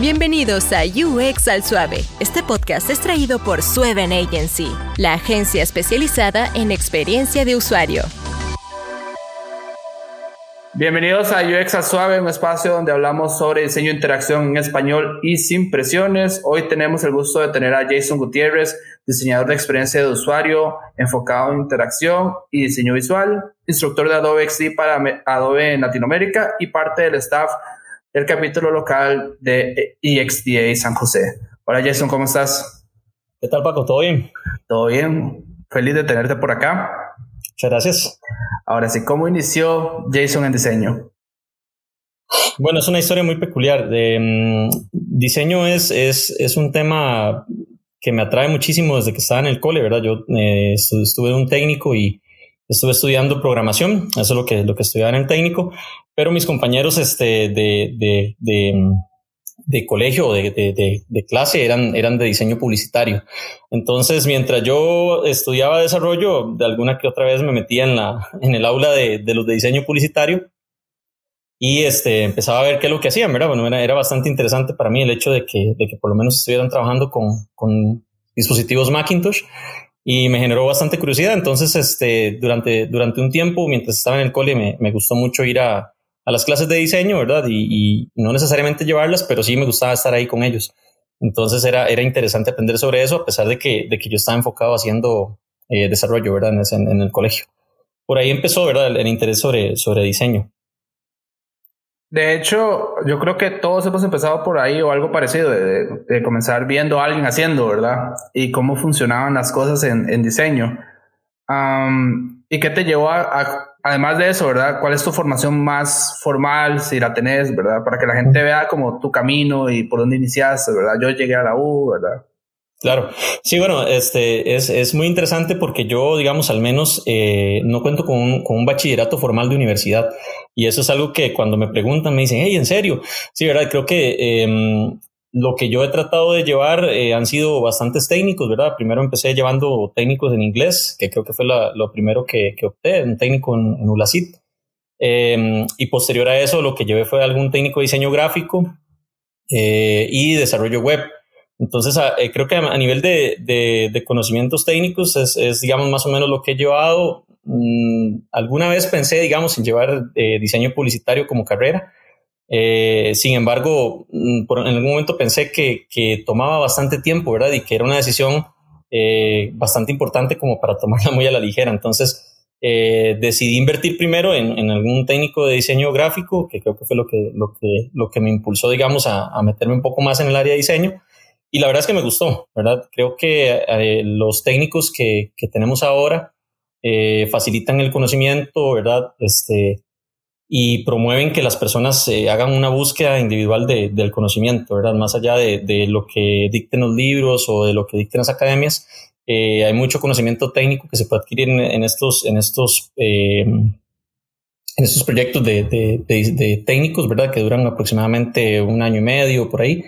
Bienvenidos a UX al Suave. Este podcast es traído por Sueven Agency, la agencia especializada en experiencia de usuario. Bienvenidos a UX al Suave, un espacio donde hablamos sobre diseño e interacción en español y sin presiones. Hoy tenemos el gusto de tener a Jason Gutiérrez, diseñador de experiencia de usuario enfocado en interacción y diseño visual, instructor de Adobe XD para Adobe en Latinoamérica y parte del staff del capítulo local de EXDA San José. Hola Jason, ¿cómo estás? ¿Qué tal Paco? ¿Todo bien? Todo bien. Feliz de tenerte por acá. Muchas gracias. Ahora sí, ¿cómo inició Jason en diseño? Bueno, es una historia muy peculiar. De, mm, diseño es, es, es, un tema que me atrae muchísimo desde que estaba en el cole, ¿verdad? Yo eh, estuve en un técnico y estuve estudiando programación, eso es lo que, lo que estudiaba en el técnico, pero mis compañeros este, de, de, de, de colegio de, de, de, clase eran, eran de diseño publicitario. Entonces, mientras yo estudiaba desarrollo, de alguna que otra vez me metía en, la, en el aula de, de los de diseño publicitario y este, empezaba a ver qué es lo que hacían, ¿verdad? Bueno, era, era bastante interesante para mí el hecho de que, de que por lo menos estuvieran trabajando con, con dispositivos Macintosh y me generó bastante curiosidad. Entonces, este, durante, durante un tiempo, mientras estaba en el cole, me, me gustó mucho ir a, a, las clases de diseño, ¿verdad? Y, y, no necesariamente llevarlas, pero sí me gustaba estar ahí con ellos. Entonces era, era interesante aprender sobre eso, a pesar de que, de que yo estaba enfocado haciendo eh, desarrollo, ¿verdad? En, en, el colegio. Por ahí empezó, ¿verdad? El, el interés sobre, sobre diseño. De hecho, yo creo que todos hemos empezado por ahí o algo parecido, de, comenzar viendo a alguien haciendo, ¿verdad? Y cómo funcionaban las cosas en, diseño. ¿Y qué te llevó a, además de eso, ¿verdad? ¿Cuál es tu formación más formal, si la tenés, ¿verdad? Para que la gente vea como tu camino y por dónde iniciaste, ¿verdad? Yo llegué a la U, ¿verdad? Claro, sí, bueno, este es, es muy interesante porque yo, digamos, al menos eh, no cuento con un, con un, bachillerato formal de universidad y eso es algo que cuando me preguntan me dicen, hey, ¿en serio? Sí, verdad, creo que eh, lo que yo he tratado de llevar eh, han sido bastantes técnicos, ¿verdad? Primero empecé llevando técnicos en inglés, que creo que fue la, lo primero que, que, opté, un técnico en, en ULACIT. Em, y posterior a eso, lo que llevé fue algún técnico de diseño gráfico eh, y desarrollo web. Entonces, eh, creo que a, nivel de, de, conocimientos técnicos es, es, digamos, más o menos lo que he llevado. Mm, alguna vez pensé, digamos, en llevar eh, diseño publicitario como carrera. Eh, sin embargo, mm, por, en algún momento pensé que, tomaba bastante tiempo, ¿verdad? Y que era una decisión bastante importante como para tomarla muy a la ligera. Entonces, decidí invertir primero en, algún técnico de diseño gráfico, que creo que fue lo que, lo que, me impulsó, digamos, a, meterme un poco más en el área de diseño. Y la verdad es que me gustó, ¿verdad? Creo que eh, los técnicos que, que, tenemos ahora eh, facilitan el conocimiento, ¿verdad? Este, y promueven que las personas eh, hagan una búsqueda individual de, del conocimiento, ¿verdad? Más allá de, de, lo que dicten los libros o de lo que dicten las academias, eh, hay mucho conocimiento técnico que se puede adquirir en, estos, en estos, eh, en estos proyectos de, de, técnicos, ¿verdad? Que duran aproximadamente un año y medio por ahí.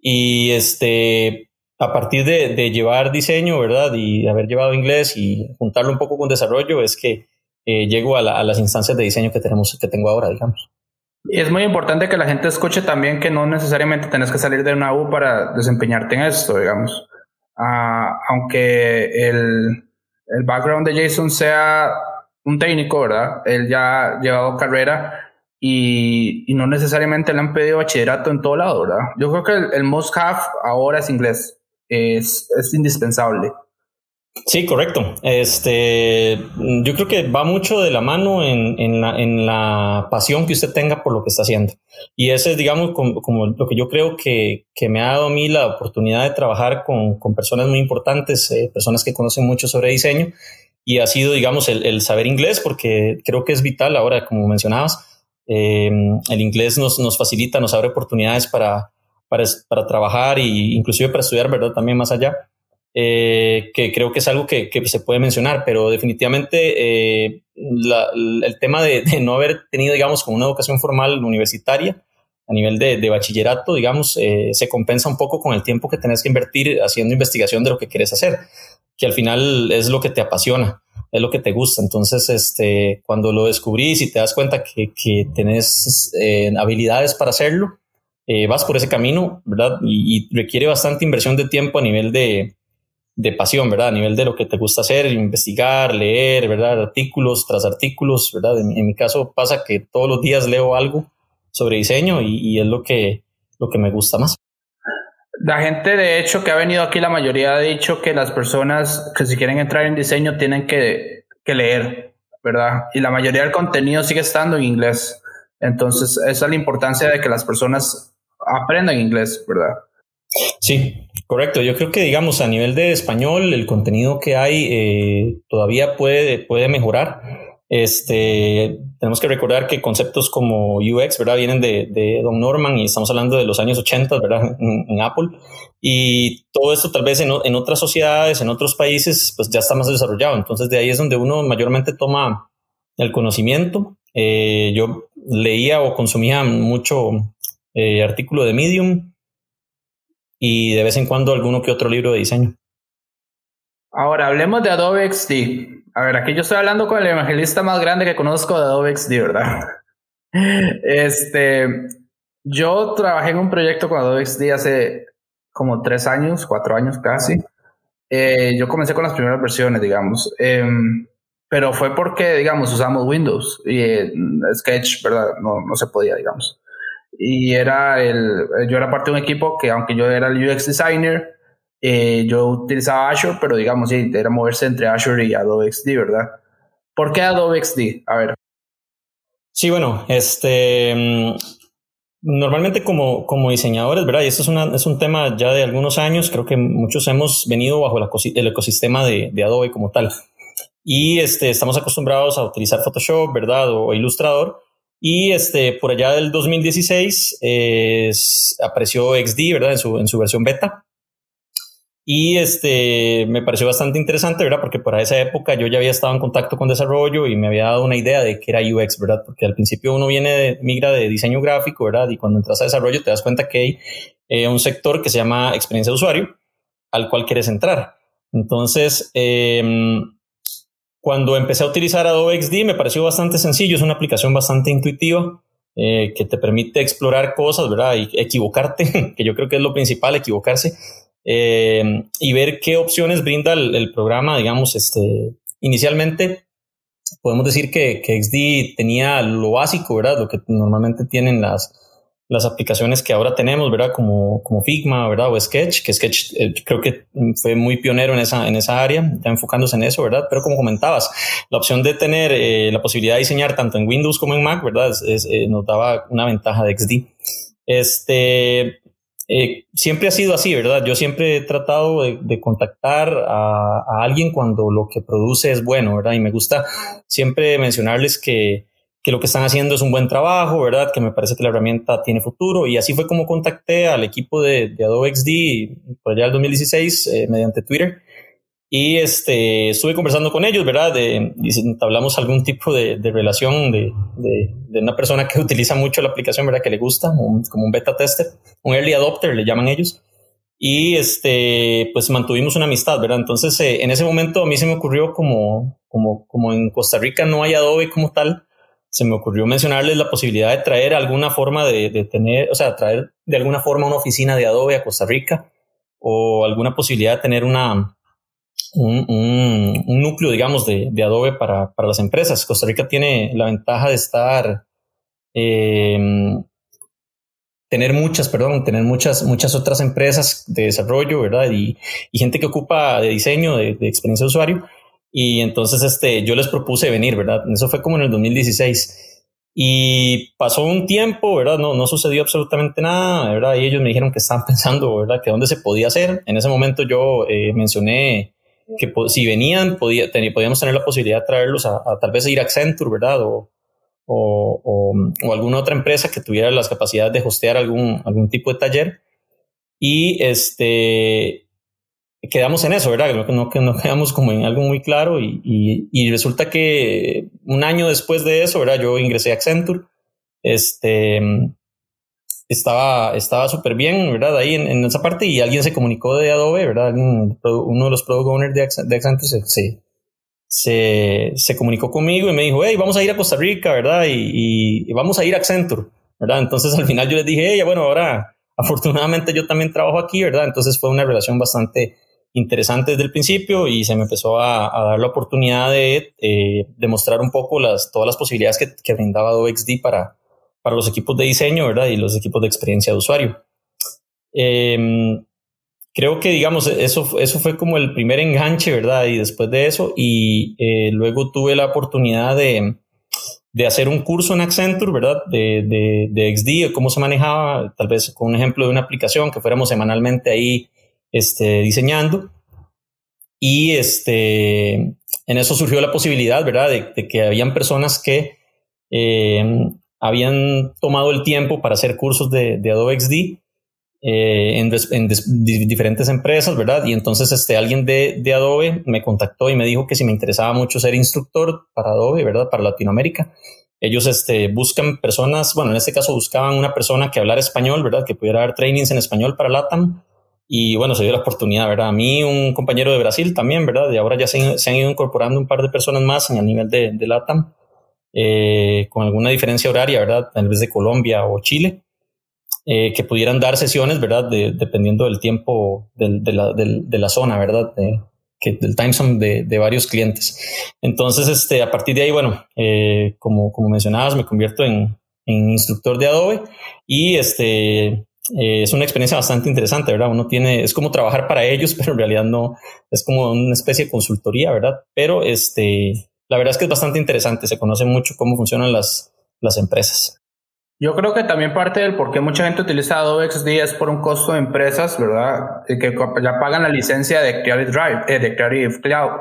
Y este, a partir de, llevar diseño, ¿verdad? Y haber llevado inglés y juntarlo un poco con desarrollo, es que eh, llego a, la, a, las instancias de diseño que tenemos, que tengo ahora, digamos. Y es muy importante que la gente escuche también que no necesariamente tenés que salir de una U para desempeñarte en esto, digamos. Uh, aunque el, el background de Jason sea un técnico, ¿verdad? Él ya ha llevado carrera y, y, no necesariamente le han pedido bachillerato en todo lado, ¿verdad? Yo creo que el, el must have ahora es inglés, es, es, indispensable. Sí, correcto. Este, yo creo que va mucho de la mano en, en, la, en la pasión que usted tenga por lo que está haciendo. Y ese es, digamos, como, como lo que yo creo que, que, me ha dado a mí la oportunidad de trabajar con, con personas muy importantes, eh, personas que conocen mucho sobre diseño. Y ha sido, digamos, el, el saber inglés, porque creo que es vital ahora, como mencionabas, eh, el inglés nos, nos, facilita, nos abre oportunidades para, para, para trabajar e inclusive para estudiar, ¿verdad? También más allá, eh, que creo que es algo que, que, se puede mencionar, pero definitivamente eh, la, el tema de, de, no haber tenido, digamos, como una educación formal universitaria a nivel de, de bachillerato, digamos, eh, se compensa un poco con el tiempo que tenés que invertir haciendo investigación de lo que quieres hacer, que al final es lo que te apasiona es lo que te gusta. Entonces, este, cuando lo descubrís y te das cuenta que, que tenés eh, habilidades para hacerlo, eh, vas por ese camino, ¿verdad? Y, requiere bastante inversión de tiempo a nivel de, de, pasión, ¿verdad? A nivel de lo que te gusta hacer, investigar, leer, ¿verdad? Artículos tras artículos, ¿verdad? En, mi caso pasa que todos los días leo algo sobre diseño y, y es lo que, lo que me gusta más. La gente, de hecho, que ha venido aquí, la mayoría ha dicho que las personas que si quieren entrar en diseño tienen que, que leer, ¿verdad? Y la mayoría del contenido sigue estando en inglés. Entonces, esa es la importancia de que las personas aprendan inglés, ¿verdad? Sí, correcto. Yo creo que, digamos, a nivel de español, el contenido que hay eh, todavía puede, puede mejorar. Este, tenemos que recordar que conceptos como UX, ¿verdad? Vienen de, Don Norman y estamos hablando de los años 80, ¿verdad? En, Apple. Y todo esto tal vez en, otras sociedades, en otros países, pues ya está más desarrollado. Entonces de ahí es donde uno mayormente toma el conocimiento. Eh, yo leía o consumía mucho eh, artículo de Medium y de vez en cuando alguno que otro libro de diseño. Ahora hablemos de Adobe XD. A ver, aquí yo estoy hablando con el evangelista más grande que conozco de Adobe XD, ¿verdad? Este, yo trabajé en un proyecto con Adobe XD hace como tres años, cuatro años casi. Eh, yo comencé con las primeras versiones, digamos. Em, pero fue porque, digamos, usamos Windows y eh, Sketch, ¿verdad? No, no se podía, digamos. Y era el, yo era parte de un equipo que, aunque yo era el UX designer, eh, yo utilizaba Azure, pero digamos, sí, era moverse entre Azure y Adobe XD, ¿verdad? ¿Por qué Adobe XD? A ver. Sí, bueno, este. Mm, normalmente como, como diseñadores, ¿verdad? Y esto es, una, es un tema ya de algunos años, creo que muchos hemos venido bajo el ecosistema de, de, Adobe como tal. Y este, estamos acostumbrados a utilizar Photoshop, ¿verdad? O, Illustrator. Y este, por allá del 2016 apareció XD, ¿verdad? En su, en su versión beta. Y este, me pareció bastante interesante, ¿verdad? Porque para esa época yo ya había estado en contacto con desarrollo y me había dado una idea de qué era UX, ¿verdad? Porque al principio uno viene, de, migra de diseño gráfico, ¿verdad? Y cuando entras a desarrollo te das cuenta que hay eh, un sector que se llama experiencia de usuario al cual quieres entrar. Entonces, em, cuando empecé a utilizar Adobe XD me pareció bastante sencillo, es una aplicación bastante intuitiva. Eh, que te permite explorar cosas, ¿verdad? Y equivocarte, que yo creo que es lo principal, equivocarse eh, y ver qué opciones brinda el, programa, digamos, este, inicialmente podemos decir que, que, XD tenía lo básico, ¿verdad? Lo que normalmente tienen las, las aplicaciones que ahora tenemos, ¿verdad? Como, como Figma, ¿verdad? O Sketch, que Sketch eh, creo que fue muy pionero en esa, en esa área, enfocándose en eso, ¿verdad? Pero como comentabas, la opción de tener eh, la posibilidad de diseñar tanto en Windows como en Mac, ¿verdad? Es, nos daba una ventaja de XD. Este, eh, siempre ha sido así, ¿verdad? Yo siempre he tratado de, contactar a, alguien cuando lo que produce es bueno, ¿verdad? Y me gusta siempre mencionarles que, que, lo que están haciendo es un buen trabajo, ¿verdad? Que me parece que la herramienta tiene futuro. Y así fue como contacté al equipo de, de Adobe XD por allá el 2016 eh, mediante Twitter. Y este, estuve conversando con ellos, ¿verdad? De, y hablamos algún tipo de, de relación de, de, una persona que utiliza mucho la aplicación, ¿verdad? Que le gusta, como un beta tester, un early adopter, le llaman ellos. Y este, pues mantuvimos una amistad, ¿verdad? Entonces, eh, en ese momento a mí se me ocurrió como, como, como en Costa Rica no hay Adobe como tal, se me ocurrió mencionarles la posibilidad de traer alguna forma de, de tener, o sea, traer de alguna forma una oficina de Adobe a Costa Rica o alguna posibilidad de tener una, un, núcleo, digamos, de, Adobe para, las empresas. Costa Rica tiene la ventaja de estar, eh, tener muchas, perdón, tener muchas, muchas otras empresas de desarrollo, ¿verdad? Y, gente que ocupa de diseño, de, experiencia de usuario. Y entonces este, yo les propuse venir, ¿verdad? Eso fue como en el 2016. Y pasó un tiempo, ¿verdad? No, no sucedió absolutamente nada, ¿verdad? Y ellos me dijeron que estaban pensando, ¿verdad? Que dónde se podía hacer. En ese momento yo eh, mencioné que si venían, podía, podíamos tener la posibilidad de traerlos a, tal vez ir a Accenture, ¿verdad? O, o, o, alguna otra empresa que tuviera las capacidades de hostear algún, algún tipo de taller. Y este, quedamos en eso, ¿verdad? No, no, no quedamos como en algo muy claro y, resulta que un año después de eso, ¿verdad? Yo ingresé a Accenture. Este, estaba estaba súper bien, ¿verdad? Ahí en, esa parte y alguien se comunicó de Adobe, ¿verdad? uno de los product owners de, Accenture se, se, comunicó conmigo y me dijo, hey, vamos a ir a Costa Rica, ¿verdad? Y, y, vamos a ir a Accenture. ¿verdad? Entonces al final yo les dije, ella, bueno, ahora afortunadamente yo también trabajo aquí, ¿verdad? Entonces fue una relación bastante interesante desde el principio y se me empezó a, dar la oportunidad de eh, demostrar un poco las, todas las posibilidades que, que brindaba Adobe XD para, para los equipos de diseño, ¿verdad? Y los equipos de experiencia de usuario. Em, creo que, digamos, eso, eso fue como el primer enganche, ¿verdad? Y después de eso, y eh, luego tuve la oportunidad de, de, hacer un curso en Accenture, ¿verdad? De, de, de XD, cómo se manejaba, tal vez con un ejemplo de una aplicación que fuéramos semanalmente ahí este, diseñando. Y este, en eso surgió la posibilidad, ¿verdad?, de, que habían personas que eh, habían tomado el tiempo para hacer cursos de, Adobe XD eh, en, diferentes empresas, ¿verdad? Y entonces este, alguien de, Adobe me contactó y me dijo que si me interesaba mucho ser instructor para Adobe, ¿verdad? Para Latinoamérica. Ellos este, buscan personas, bueno, en este caso buscaban una persona que hablara español, ¿verdad? Que pudiera dar trainings en español para LATAM y bueno, se dio la oportunidad, ¿verdad? A mí, un compañero de Brasil también, ¿verdad? Y ahora ya se, han ido incorporando un par de personas más el nivel de, de LATAM, eh, con alguna diferencia horaria, ¿verdad? En vez de Colombia o Chile, eh, que pudieran dar sesiones, ¿verdad? dependiendo del tiempo de, la, de, la, zona, ¿verdad? que, del time zone de, de, varios clientes. Entonces, este, a partir de ahí, bueno, eh, como, como mencionabas, me convierto en, en instructor de Adobe y este eh, es una experiencia bastante interesante, ¿verdad? Uno tiene, es como trabajar para ellos, pero en realidad no, es como una especie de consultoría, ¿verdad? Pero este, la verdad es que es bastante interesante, se conoce mucho cómo funcionan las, las empresas. Yo creo que también parte del por qué mucha gente utiliza Adobe XD es por un costo de empresas, ¿verdad? Que ya pagan la licencia de Creative Drive, eh, de Creative Cloud.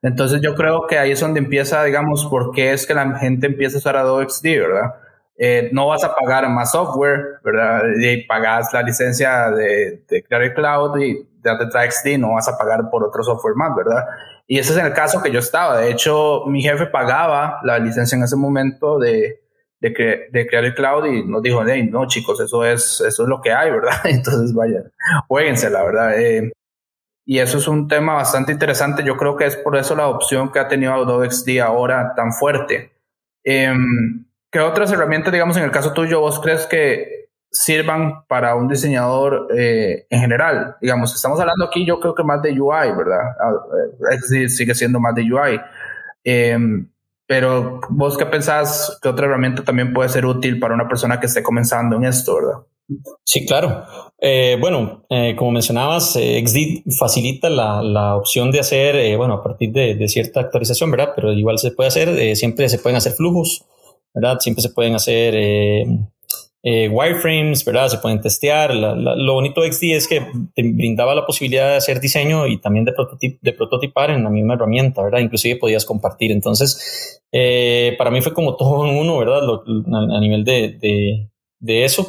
Entonces yo creo que ahí es donde empieza, digamos, por qué es que la gente empieza a usar Adobe XD, ¿verdad? Eh, no vas a pagar más software, ¿verdad? Y pagas la licencia de, de Creative Cloud y de XD, no vas a pagar por otro software más, ¿verdad? Y ese es el caso que yo estaba. De hecho, mi jefe pagaba la licencia en ese momento de, de, de Creative Cloud y nos dijo, hey, no, chicos, eso es, eso es lo que hay, ¿verdad? Entonces, vaya, jueguense, la verdad. Eh, y eso es un tema bastante interesante. Yo creo que es por eso la opción que ha tenido Adobe XD ahora tan fuerte. Eh, ¿Qué otras herramientas, digamos, en el caso tuyo, vos crees que sirvan para un diseñador eh, en general? Digamos, estamos hablando aquí, yo creo que más de UI, ¿verdad? Ah, eh, sigue siendo más de UI. Em, pero vos qué pensás que otra herramienta también puede ser útil para una persona que esté comenzando en esto, ¿verdad? Sí, claro. Eh, bueno, como mencionabas, XD facilita la, opción de hacer, bueno, a partir de, cierta actualización, ¿verdad? Pero igual se puede hacer, siempre se pueden hacer flujos. ¿Verdad? Siempre se pueden hacer eh, eh, wireframes, ¿verdad? Se pueden testear. lo bonito de XD es que te brindaba la posibilidad de hacer diseño y también de, prototipar en la misma herramienta, ¿verdad? Inclusive podías compartir. Entonces, eh, para mí fue como todo en uno, ¿verdad? a, nivel de, de, eso.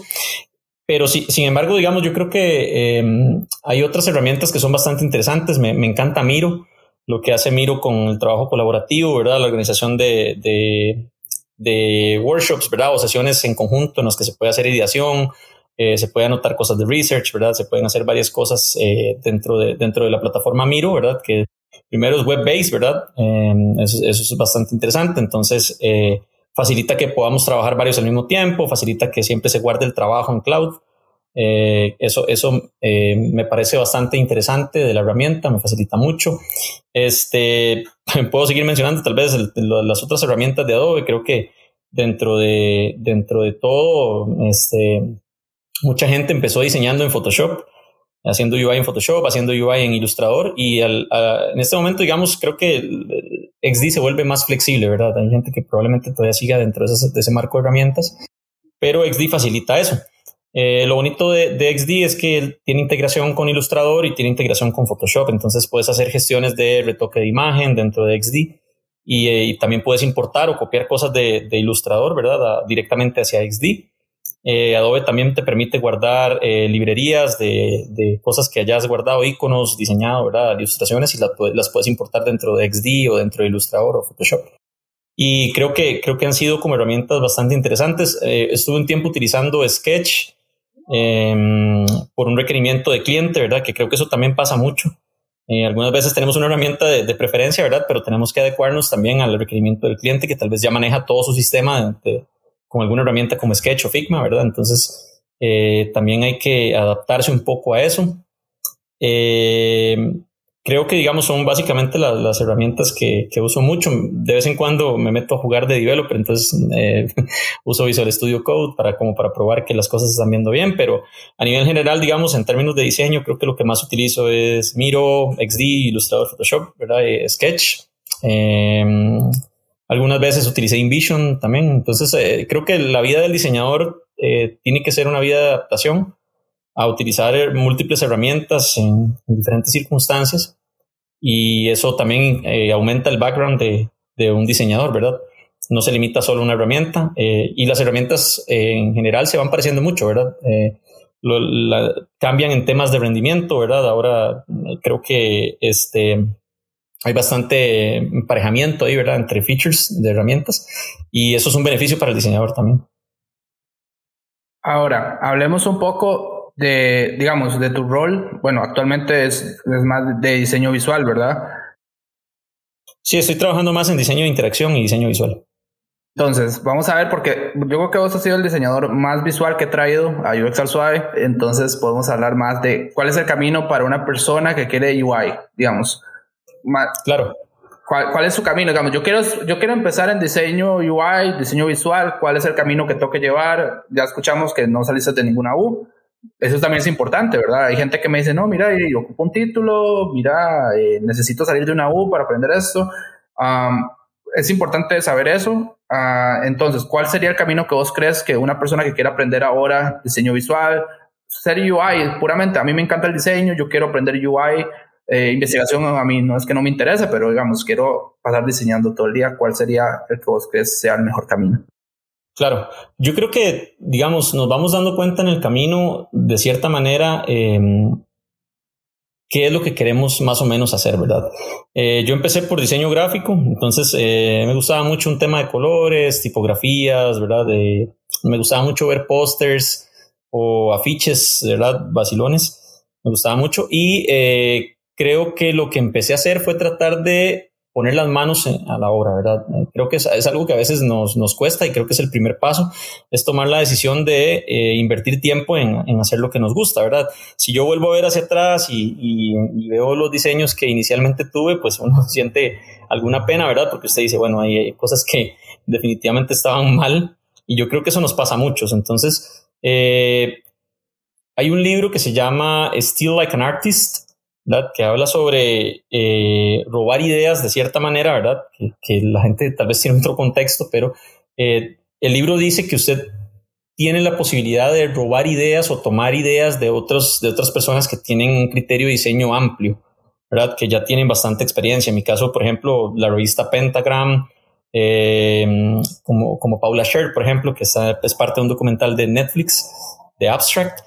Pero sí, sin embargo, digamos, yo creo que em, hay otras herramientas que son bastante interesantes. Me, me, encanta Miro, lo que hace Miro con el trabajo colaborativo, ¿verdad? La organización de workshops, ¿verdad? O sesiones en conjunto en las que se puede hacer ideación, eh, se puede anotar cosas de research, ¿verdad? Se pueden hacer varias cosas eh, dentro, de, dentro de la plataforma Miro, ¿verdad? Que primero es web-based, ¿verdad? Em, eso, es bastante interesante. Entonces, eh, facilita que podamos trabajar varios al mismo tiempo, facilita que siempre se guarde el trabajo en cloud. Eh, eso eso eh, me parece bastante interesante de la herramienta, me facilita mucho. Este, puedo seguir mencionando tal vez las otras herramientas de Adobe. Creo que dentro de, dentro de todo, este, mucha gente empezó diseñando en Photoshop, haciendo UI en Photoshop, haciendo UI en Illustrator y en este momento, digamos, creo que XD se vuelve más flexible, ¿verdad? Hay gente que probablemente todavía siga dentro de ese marco de herramientas, pero XD facilita eso. Eh, lo bonito de, XD es que tiene integración con Illustrator y tiene integración con Photoshop, entonces puedes hacer gestiones de retoque de imagen dentro de XD y, eh, también puedes importar o copiar cosas de, de Illustrator, ¿verdad? directamente hacia XD. Eh, Adobe también te permite guardar librerías de, cosas que hayas guardado, iconos, diseñado, ¿verdad? Ilustraciones y las puedes importar dentro de XD o dentro de Illustrator o Photoshop y creo que, creo que han sido como herramientas bastante interesantes. estuve un tiempo utilizando Sketch Em, por un requerimiento de cliente, ¿verdad? Que creo que eso también pasa mucho. Eh, algunas veces tenemos una herramienta de, preferencia, ¿verdad? Pero tenemos que adecuarnos también al requerimiento del cliente que tal vez ya maneja todo su sistema de, con alguna herramienta como Sketch o Figma, ¿verdad? Entonces, eh, también hay que adaptarse un poco a eso. Eh, creo que, digamos, son básicamente las herramientas que, uso mucho. De vez en cuando me meto a jugar de developer, entonces eh, uso Visual Studio Code para, como para probar que las cosas están viendo bien, pero a nivel general, digamos, en términos de diseño, creo que lo que más utilizo es Miro, XD, Illustrator, Photoshop. Eh, Sketch. Em, algunas veces utilicé InVision también. Entonces, eh, creo que la vida del diseñador tiene que ser una vida de adaptación a utilizar múltiples herramientas en diferentes circunstancias y eso también eh, aumenta el background de, de, un diseñador, ¿verdad? No se limita solo a una herramienta eh, y las herramientas eh, en general se van pareciendo mucho, ¿verdad? cambian en temas de rendimiento, ¿verdad? Ahora creo que este, hay bastante emparejamiento ahí, ¿verdad? Entre features de herramientas y eso es un beneficio para el diseñador también. Ahora, hablemos un poco de, digamos, de tu rol, bueno, actualmente es, es más de diseño visual, ¿verdad? Sí, estoy trabajando más en diseño de interacción y diseño visual. Entonces, vamos a ver, porque yo creo que vos has sido el diseñador más visual que he traído a UX al suave, entonces podemos hablar más de cuál es el camino para una persona que quiere UI, digamos. claro. ¿Cuál, es su camino? Digamos, yo quiero, yo quiero empezar en diseño UI, diseño visual, ¿cuál es el camino que tengo que llevar? Ya escuchamos que no saliste de ninguna U, eso también es importante, ¿verdad? Hay gente que me dice, no, mira, yo ocupo un título, mira, eh, necesito salir de una U para aprender esto. es importante saber eso. Ah, entonces, ¿cuál sería el camino que vos crees que una persona que quiera aprender ahora diseño visual, ser UI, puramente, a mí me encanta el diseño, yo quiero aprender UI, eh, investigación a mí no es que no me interese, pero digamos, quiero pasar diseñando todo el día, ¿cuál sería el que vos crees sea el mejor camino? Claro, yo creo que, digamos, nos vamos dando cuenta en el camino, de cierta manera, em, qué es lo que queremos más o menos hacer, ¿verdad? Eh, yo empecé por diseño gráfico, entonces eh, me gustaba mucho un tema de colores, tipografías, ¿verdad? me gustaba mucho ver pósters o afiches, ¿verdad? Vacilones, me gustaba mucho y eh, creo que lo que empecé a hacer fue tratar de poner las manos a la obra, ¿verdad? Creo que es, algo que a veces nos, nos, cuesta y creo que es el primer paso, es tomar la decisión de eh, invertir tiempo en, en, hacer lo que nos gusta, ¿verdad? Si yo vuelvo a ver hacia atrás y, y, veo los diseños que inicialmente tuve, pues uno siente alguna pena, ¿verdad? Porque usted dice, bueno, hay cosas que definitivamente estaban mal y yo creo que eso nos pasa a muchos. Entonces, eh, hay un libro que se llama Still Like an Artist que habla sobre eh, robar ideas de cierta manera, ¿verdad? Que, la gente tal vez tiene otro contexto, pero eh, el libro dice que usted tiene la posibilidad de robar ideas o tomar ideas de, otros, de otras personas que tienen un criterio de diseño amplio, ¿verdad? Que ya tienen bastante experiencia. En mi caso, por ejemplo, la revista Pentagram, eh, como, como Paula Sher, por ejemplo, que es parte de un documental de Netflix, de Abstract,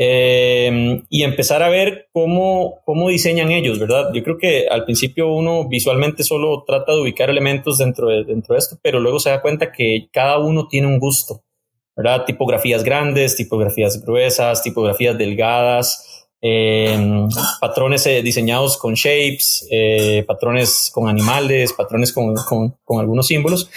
eh, y empezar a ver cómo, cómo diseñan ellos, ¿verdad? Yo creo que al principio uno visualmente solo trata de ubicar elementos dentro de, dentro de esto, pero luego se da cuenta que cada uno tiene un gusto, ¿verdad? Tipografías grandes, tipografías gruesas, tipografías delgadas, Em, patrones eh, diseñados con shapes, eh, patrones con animales, patrones con, con, algunos símbolos.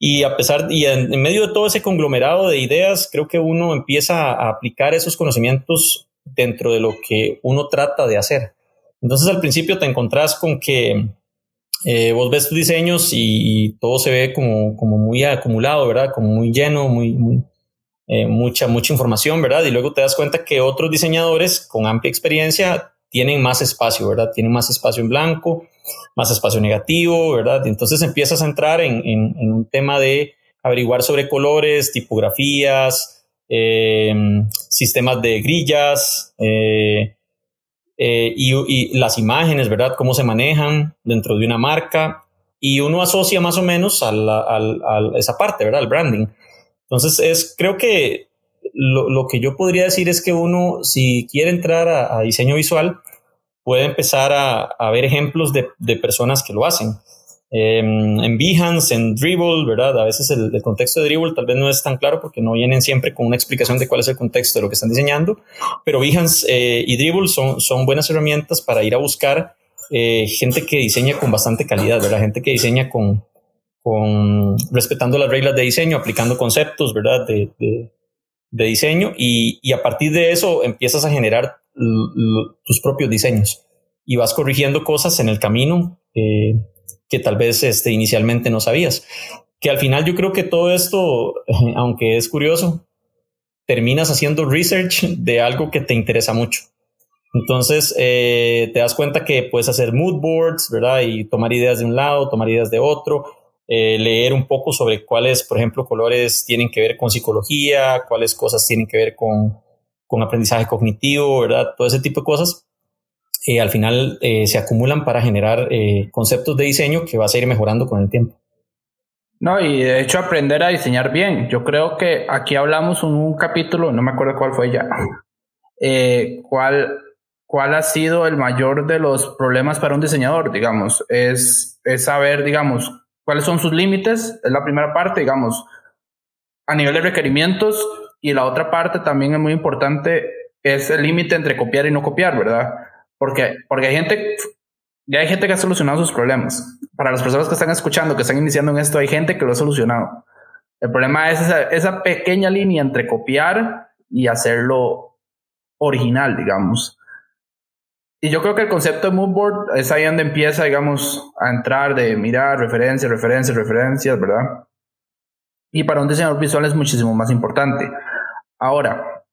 Y a pesar, y en, medio de todo ese conglomerado de ideas, creo que uno empieza a aplicar esos conocimientos dentro de lo que uno trata de hacer. Entonces al principio te encontrás con que eh, vos ves tus diseños y, todo se ve como, como muy acumulado, ¿verdad? Como muy lleno, muy, muy, eh, mucha, mucha información, ¿verdad? Y luego te das cuenta que otros diseñadores con amplia experiencia tienen más espacio, ¿verdad? Tienen más espacio en blanco, más espacio negativo, ¿verdad? Entonces empiezas a entrar en, en, un tema de averiguar sobre colores, tipografías, em, sistemas de grillas eh, eh, y, las imágenes, ¿verdad? Cómo se manejan dentro de una marca. Y uno asocia más o menos a, a esa parte, ¿verdad? Al branding. Entonces, es, creo que lo, lo, que yo podría decir es que uno, si quiere entrar a, diseño visual, puede empezar a, a ver ejemplos de, de, personas que lo hacen. Em, en Behance, en Dribble, ¿verdad? A veces el, contexto de Dribble tal vez no es tan claro porque no vienen siempre con una explicación de cuál es el contexto de lo que están diseñando, pero Behance eh, y Dribble son, son buenas herramientas para ir a buscar eh, gente que diseña con bastante calidad, ¿verdad? Gente que diseña con, respetando las reglas de diseño, aplicando conceptos. De, diseño y, y, a partir de eso empiezas a generar tus propios diseños y vas corrigiendo cosas en el camino eh, que tal vez este, inicialmente no sabías. Que al final yo creo que todo esto, aunque es curioso, terminas haciendo research de algo que te interesa mucho. Entonces eh, te das cuenta que puedes hacer mood boards, ¿verdad? Y tomar ideas de un lado, tomar ideas de otro, eh, leer un poco sobre cuáles, por ejemplo, colores tienen que ver con psicología, cuáles cosas tienen que ver con, con aprendizaje cognitivo, ¿verdad? Todo ese tipo de cosas. Eh, al final se acumulan para generar conceptos de diseño que vas a ir mejorando con el tiempo. No, y de hecho aprender a diseñar bien. Yo creo que aquí hablamos un capítulo, no me acuerdo cuál fue ya, cuál ¿cuál ha sido el mayor de los problemas para un diseñador? Digamos, es, es saber, digamos, cuáles son sus límites, es la primera parte, digamos, a nivel de requerimientos, y la otra parte también es muy importante, es el límite entre copiar y no copiar, ¿verdad? Porque, porque hay gente, ya hay gente que ha solucionado sus problemas. Para las personas que están escuchando, que están iniciando en esto, hay gente que lo ha solucionado. El problema es esa, esa pequeña línea entre copiar y hacerlo original, digamos. Y yo creo que el concepto de moodboard es ahí donde empieza, digamos, a entrar de mirar referencias, referencias, referencias, ¿verdad? Y para un diseñador visual es muchísimo más importante. Ahora,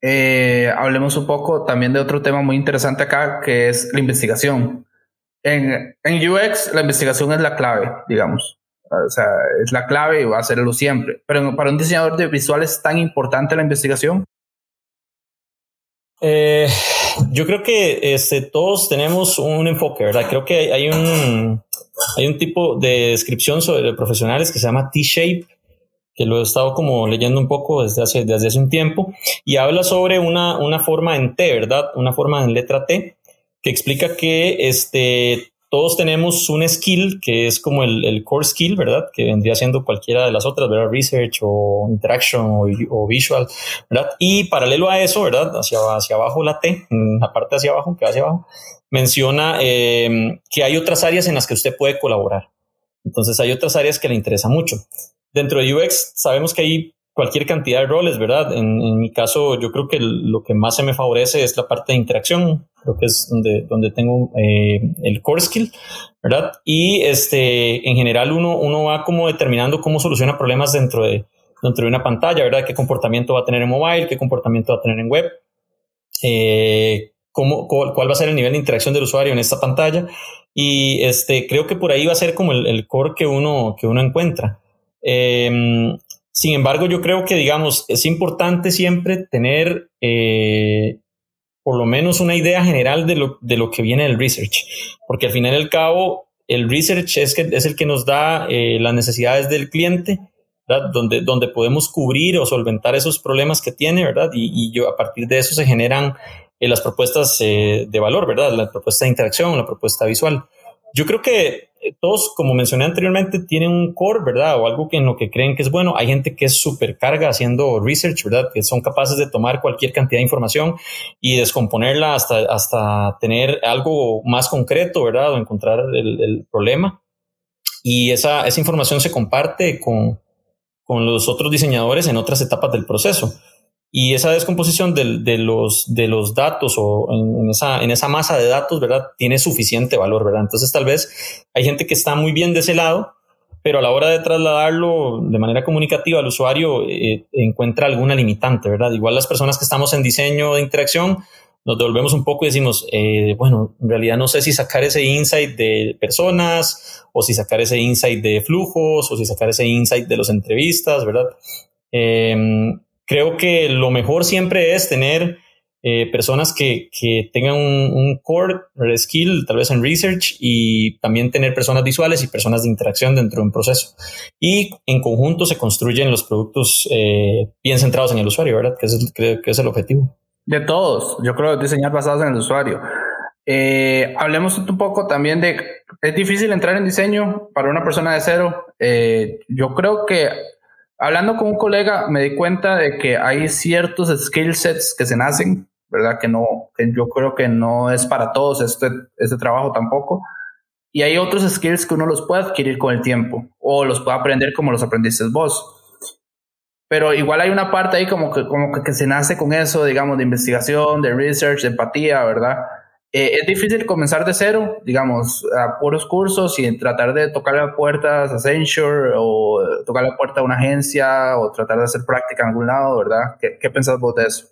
eh, hablemos un poco también de otro tema muy interesante acá, que es la investigación. En, en UX, la investigación es la clave, digamos. O sea, es la clave y va a serlo siempre. Pero para un diseñador de visual es tan importante la investigación. Eh, yo creo que este, todos tenemos un enfoque, ¿verdad? Creo que hay un, hay un tipo de descripción sobre profesionales que se llama T-shape, que lo he estado como leyendo un poco desde hace, desde hace un tiempo, y habla sobre una, una forma en T, ¿verdad? Una forma en letra T, que explica que este, todos tenemos un skill que es como el, core skill, ¿verdad? Que vendría siendo cualquiera de las otras, ¿verdad? Research o interaction o, visual, ¿verdad? Y paralelo a eso, ¿verdad? Hacia, hacia abajo la T, la parte hacia abajo, que va hacia abajo, menciona em, que hay otras áreas en las que usted puede colaborar. Entonces hay otras áreas que le interesa mucho. Dentro de UX sabemos que hay cualquier cantidad de roles, ¿verdad? En, mi caso, yo creo que lo que más se me favorece es la parte de interacción, creo que es donde, donde tengo eh, el core skill, ¿verdad? Y este, en general uno, uno va como determinando cómo soluciona problemas dentro de, dentro de una pantalla, ¿verdad? ¿Qué comportamiento va a tener en mobile? ¿Qué comportamiento va a tener en web? Eh, cómo, cuál, va a ser el nivel de interacción del usuario en esta pantalla? Y este, creo que por ahí va a ser como el, core que uno, que uno encuentra. Eh, sin embargo, yo creo que, digamos, es importante siempre tener eh, por lo menos una idea general de lo, de lo que viene del research, porque al final y al cabo, el research es, que, es el que nos da eh, las necesidades del cliente, ¿verdad? Donde, donde podemos cubrir o solventar esos problemas que tiene, ¿verdad? Y, yo, a partir de eso se generan eh, las propuestas de valor, ¿verdad? La propuesta de interacción, la propuesta visual. Yo creo que eh, todos, como mencioné anteriormente, tienen un core, ¿verdad? O algo que en lo que creen que es bueno. Hay gente que es súper carga haciendo research, ¿verdad? Que son capaces de tomar cualquier cantidad de información y descomponerla hasta, hasta tener algo más concreto, ¿verdad? O encontrar el, el problema. Y esa, esa información se comparte con, con los otros diseñadores en otras etapas del proceso. Y esa descomposición de, de, los, de los datos o en, esa, en esa masa de datos, ¿verdad? Tiene suficiente valor, ¿verdad? Entonces tal vez hay gente que está muy bien de ese lado, pero a la hora de trasladarlo de manera comunicativa al usuario eh, encuentra alguna limitante, ¿verdad? Igual las personas que estamos en diseño de interacción nos devolvemos un poco y decimos, eh, bueno, en realidad no sé si sacar ese insight de personas o si sacar ese insight de flujos o si sacar ese insight de las entrevistas, ¿verdad? Eh, creo que lo mejor siempre es tener eh, personas que, que tengan un, un, core skill, tal vez en research, y también tener personas visuales y personas de interacción dentro de un proceso. Y en conjunto se construyen los productos eh, bien centrados en el usuario, ¿verdad? Que es, que, es el objetivo. De todos, yo creo diseñar basados en el usuario. Eh, hablemos un poco también de, es difícil entrar en diseño para una persona de cero. yo creo que hablando con un colega me di cuenta de que hay ciertos skill sets que se nacen, ¿verdad? Que no, que yo creo que no es para todos este, este trabajo tampoco. Y hay otros skills que uno los puede adquirir con el tiempo o los puede aprender como los aprendiste vos. Pero igual hay una parte ahí como que, como que, se nace con eso, digamos, de investigación, de research, de empatía, ¿verdad? Eh, es difícil comenzar de cero, digamos, a puros cursos y tratar de tocar las puertas a Accenture o tocar la puerta a una agencia o tratar de hacer práctica en algún lado, ¿verdad? ¿Qué, qué pensás vos de eso?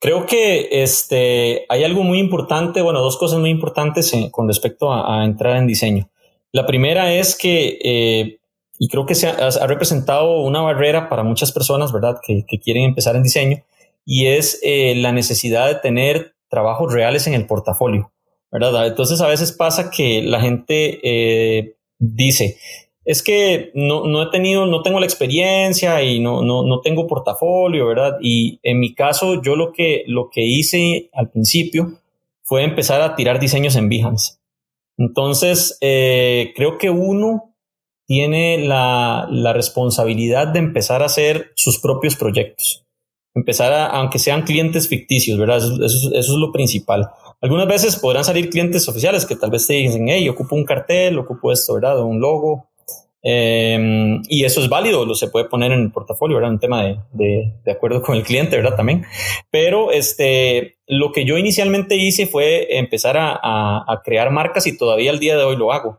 Creo que este, hay algo muy importante, bueno, dos cosas muy importantes con respecto a, entrar en diseño. La primera es que, eh, y creo que se ha, representado una barrera para muchas personas, ¿verdad?, que, quieren empezar en diseño, y es eh, la necesidad de tener trabajos reales en el portafolio, ¿verdad? Entonces a veces pasa que la gente eh, dice, es que no, no, he tenido, no tengo la experiencia y no, no, no, tengo portafolio, ¿verdad? Y en mi caso, yo lo que, lo que hice al principio fue empezar a tirar diseños en Behance. Entonces, eh, creo que uno tiene la, la, responsabilidad de empezar a hacer sus propios proyectos. Empezar a, aunque sean clientes ficticios, ¿verdad? Eso, es lo principal. Algunas veces podrán salir clientes oficiales que tal vez te dicen, hey, ocupo un cartel, ocupo esto, ¿verdad? un logo, Em, y eso es válido, lo se puede poner en el portafolio, ¿verdad? Un tema de, de, acuerdo con el cliente, ¿verdad? También. Pero este, lo que yo inicialmente hice fue empezar a, a, crear marcas y todavía al día de hoy lo hago.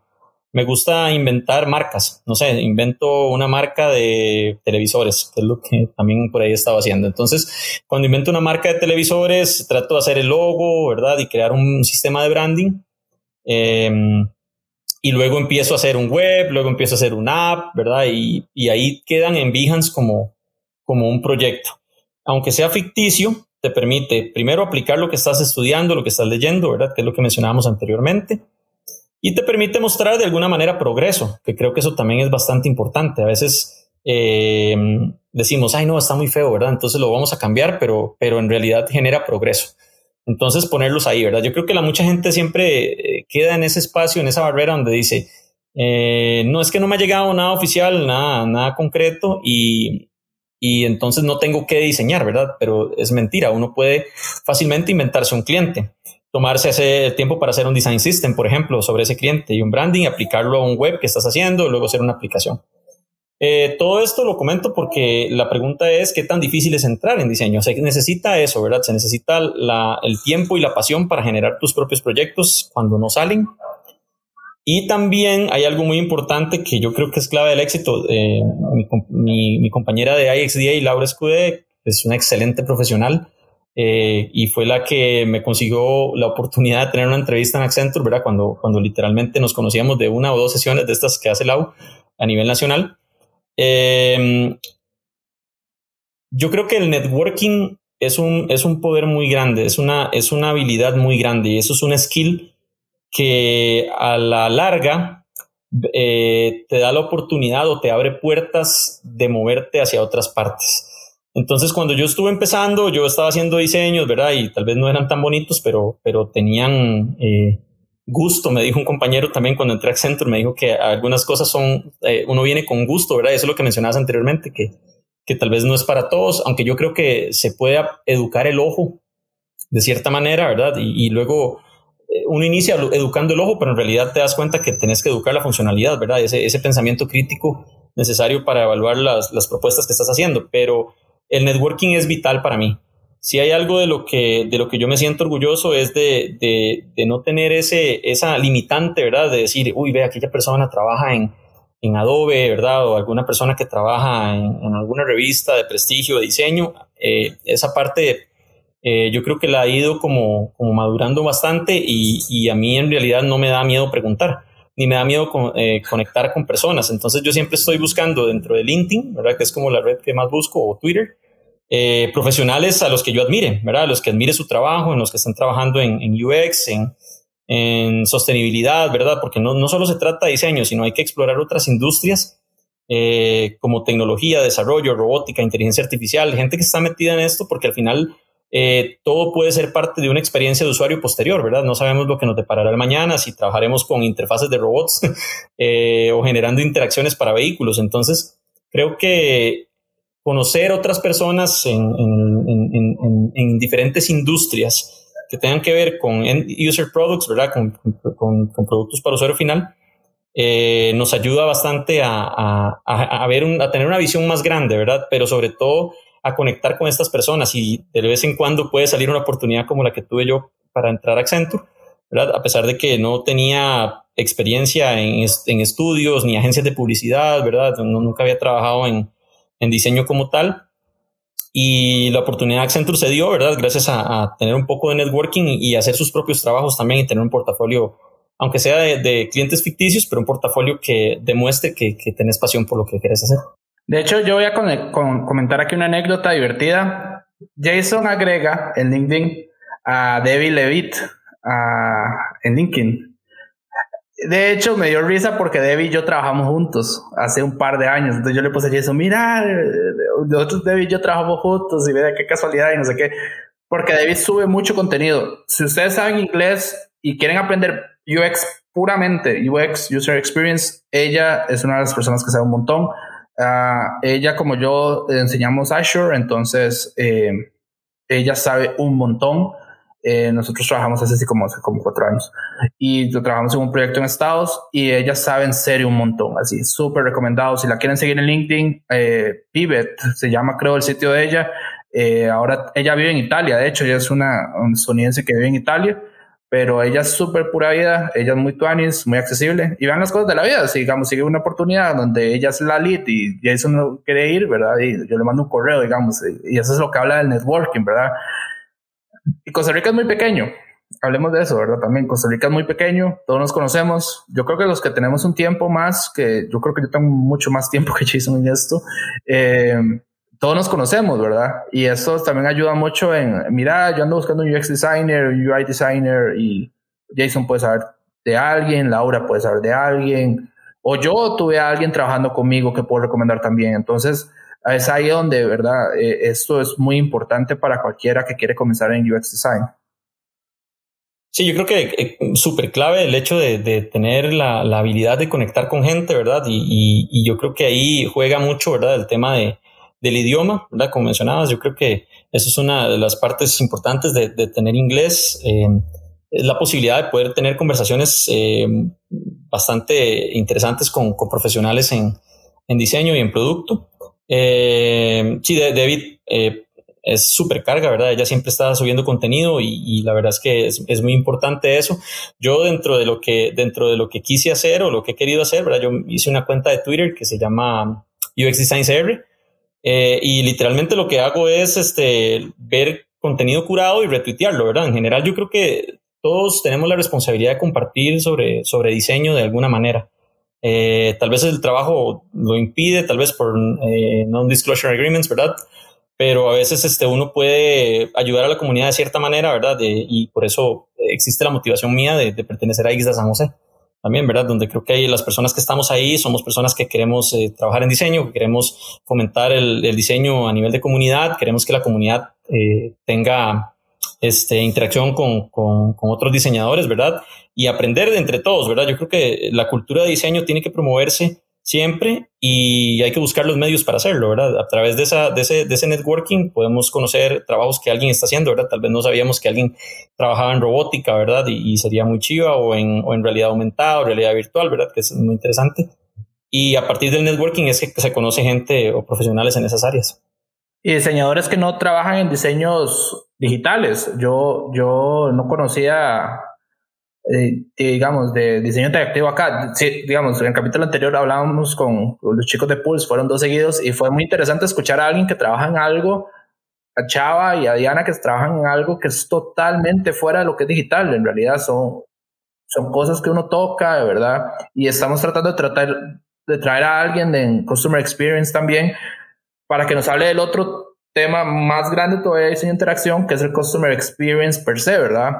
Me gusta inventar marcas. No sé, invento una marca de televisores, que es lo que también por ahí estaba haciendo. Entonces, cuando invento una marca de televisores, trato de hacer el logo, ¿verdad? Y crear un sistema de branding. Eh, y luego empiezo a hacer un web, luego empiezo a hacer una app, ¿verdad? Y, y ahí quedan en Behance como, como un proyecto. Aunque sea ficticio, te permite primero aplicar lo que estás estudiando, lo que estás leyendo, ¿verdad? Que es lo que mencionábamos anteriormente. Y te permite mostrar de alguna manera progreso, que creo que eso también es bastante importante. A veces eh, decimos, ay, no, está muy feo, ¿verdad? Entonces lo vamos a cambiar, pero, pero en realidad genera progreso. Entonces ponerlos ahí, ¿verdad? Yo creo que la mucha gente siempre eh, queda en ese espacio, en esa barrera donde dice, eh, no es que no me ha llegado nada oficial, nada, nada concreto y, y entonces no tengo que diseñar, ¿verdad? Pero es mentira, uno puede fácilmente inventarse un cliente, tomarse ese tiempo para hacer un design system, por ejemplo, sobre ese cliente y un branding, aplicarlo a un web que estás haciendo, luego hacer una aplicación. Eh, todo esto lo comento porque la pregunta es qué tan difícil es entrar en diseño. Se necesita eso, ¿verdad? Se necesita el tiempo y la pasión para generar tus propios proyectos cuando no salen. Y también hay algo muy importante que yo creo que es clave del éxito. Eh, mi, compañera de IXDA, Laura Escudé, es una excelente profesional eh, y fue la que me consiguió la oportunidad de tener una entrevista en Accenture, ¿verdad? Cuando, cuando literalmente nos conocíamos de una o dos sesiones de estas que hace Lau a nivel nacional. Em, yo creo que el networking es un, es un poder muy grande, es una, es una habilidad muy grande y eso es un skill que a la larga eh, te da la oportunidad o te abre puertas de moverte hacia otras partes. Entonces, cuando yo estuve empezando, yo estaba haciendo diseños, ¿verdad? Y tal vez no eran tan bonitos, pero, pero tenían eh, gusto, me dijo un compañero también cuando entré a Accenture, me dijo que algunas cosas son, eh, uno viene con gusto, ¿verdad? Eso es lo que mencionabas anteriormente, que, que tal vez no es para todos, aunque yo creo que se puede educar el ojo de cierta manera, ¿verdad? Y, luego eh, uno inicia educando el ojo, pero en realidad te das cuenta que tenés que educar la funcionalidad, ¿verdad? Ese, ese pensamiento crítico necesario para evaluar las, las propuestas que estás haciendo, pero el networking es vital para mí si hay algo de lo que, de lo que yo me siento orgulloso es de, de, no tener ese, esa limitante, ¿verdad? De decir, uy, ve, aquella persona trabaja en, en Adobe, ¿verdad? O alguna persona que trabaja en, en alguna revista de prestigio, de diseño. Eh, esa parte eh, yo creo que la ha ido como, como madurando bastante y, y, a mí en realidad no me da miedo preguntar, ni me da miedo eh, conectar con personas. Entonces yo siempre estoy buscando dentro de LinkedIn, ¿verdad? Que es como la red que más busco, o Twitter eh, profesionales a los que yo admire, ¿verdad? A los que admire su trabajo, en los que están trabajando en, UX, en, en, sostenibilidad, ¿verdad? Porque no, no, solo se trata de diseño, sino hay que explorar otras industrias eh, como tecnología, desarrollo, robótica, inteligencia artificial, gente que está metida en esto porque al final eh, todo puede ser parte de una experiencia de usuario posterior, ¿verdad? No sabemos lo que nos deparará el mañana, si trabajaremos con interfaces de robots o generando interacciones para vehículos. Entonces, creo que conocer otras personas en, diferentes industrias que tengan que ver con user products, ¿verdad? Con, con, productos para usuario final, eh, nos ayuda bastante a, a, a, ver a tener una visión más grande, ¿verdad? Pero sobre todo a conectar con estas personas y de vez en cuando puede salir una oportunidad como la que tuve yo para entrar a Accenture, ¿verdad? A pesar de que no tenía experiencia en, en estudios ni agencias de publicidad, ¿verdad? nunca había trabajado en, en diseño como tal, y la oportunidad de Accenture se dio, ¿verdad? Gracias a, tener un poco de networking y, hacer sus propios trabajos también y tener un portafolio, aunque sea de, clientes ficticios, pero un portafolio que demuestre que, que, tenés pasión por lo que quieres hacer. De hecho, yo voy a comentar aquí una anécdota divertida. Jason agrega en LinkedIn a Debbie Levitt en LinkedIn de hecho, me dio risa porque Debbie y yo trabajamos juntos hace un par de años. Entonces yo le puse a eso, mira, nosotros Debbie y yo trabajamos juntos y mira qué casualidad y no sé qué. Porque Debbie sube mucho contenido. Si ustedes saben inglés y quieren aprender UX puramente, UX, User Experience, ella es una de las personas que sabe un montón. Ah, ella, como yo, enseñamos Azure, entonces eh, ella sabe un montón. Eh, nosotros trabajamos hace así como, como cuatro años y trabajamos en un proyecto en Estados y ella sabe en serio un montón, así súper recomendado. Si la quieren seguir en LinkedIn, eh, Pivot se llama, creo, el sitio de ella. Eh, ahora ella vive en Italia, de hecho, ella es una, un soniense que vive en Italia, pero ella es súper pura vida, ella es muy tuanis, muy accesible y vean las cosas de la vida. Si, digamos, sigue una oportunidad donde ella es la lead y Jason no quiere ir, ¿verdad? Y yo le mando un correo, digamos, y eso es lo que habla del networking, ¿verdad? Y Costa Rica es muy pequeño. Hablemos de eso, ¿verdad? También Costa Rica es muy pequeño, todos nos conocemos. Yo creo que los que tenemos un tiempo más, que yo creo que yo tengo mucho más tiempo que Jason en esto, eh, todos nos conocemos, ¿verdad? Y eso también ayuda mucho en, mira, yo ando buscando un UX designer, UI designer y Jason puede saber de alguien, Laura puede saber de alguien, o yo tuve a alguien trabajando conmigo que puedo recomendar también. Entonces, es ahí donde, ¿verdad? Eh, esto es muy importante para cualquiera que quiere comenzar en UX Design. Sí, yo creo que es eh, súper clave el hecho de, tener la, habilidad de conectar con gente, ¿verdad? Y, yo creo que ahí juega mucho, ¿verdad? El tema de, del idioma, ¿verdad? Como mencionabas, yo creo que eso es una de las partes importantes de, tener inglés. Eh, es la posibilidad de poder tener conversaciones bastante interesantes con, profesionales en, en diseño y en producto. Eh, sí, David eh, es súper carga, ¿verdad? Ella siempre está subiendo contenido y, la verdad es que es, muy importante eso. Yo dentro de lo que dentro de lo que quise hacer o lo que he querido hacer, ¿verdad? Yo hice una cuenta de Twitter que se llama UX Design CR eh, y literalmente lo que hago es este ver contenido curado y retuitearlo, ¿verdad? En general yo creo que todos tenemos la responsabilidad de compartir sobre, sobre diseño de alguna manera. Eh, tal vez el trabajo lo impide, tal vez por eh, non-disclosure agreements, ¿verdad? Pero a veces este, uno puede ayudar a la comunidad de cierta manera, ¿verdad? y por eso existe la motivación mía de, pertenecer a Isla San José también, ¿verdad? Donde creo que hay las personas que estamos ahí somos personas que queremos eh, trabajar en diseño, que queremos fomentar el, diseño a nivel de comunidad, queremos que la comunidad tenga este, interacción con, con, con, otros diseñadores, ¿verdad? Y aprender de entre todos, ¿verdad? Yo creo que la cultura de diseño tiene que promoverse siempre y hay que buscar los medios para hacerlo, ¿verdad? A través de, esa, de, ese, de ese networking podemos conocer trabajos que alguien está haciendo, ¿verdad? Tal vez no sabíamos que alguien trabajaba en robótica, ¿verdad? Y, sería muy chiva o en, o en realidad aumentada o realidad virtual, ¿verdad? Que es muy interesante. Y a partir del networking es que se conoce gente o profesionales en esas áreas. Y diseñadores que no trabajan en diseños digitales. Yo, yo no conocía, eh, digamos, de diseño interactivo acá. Sí, digamos, en el capítulo anterior hablábamos con los chicos de Pulse, fueron dos seguidos, y fue muy interesante escuchar a alguien que trabaja en algo, a Chava y a Diana que trabajan en algo que es totalmente fuera de lo que es digital. En realidad son, son cosas que uno toca, de verdad, y estamos tratando de tratar de traer a alguien de Customer Experience también para que nos hable del otro tema más grande todavía de diseño interacción, que es el Customer Experience per se, ¿verdad?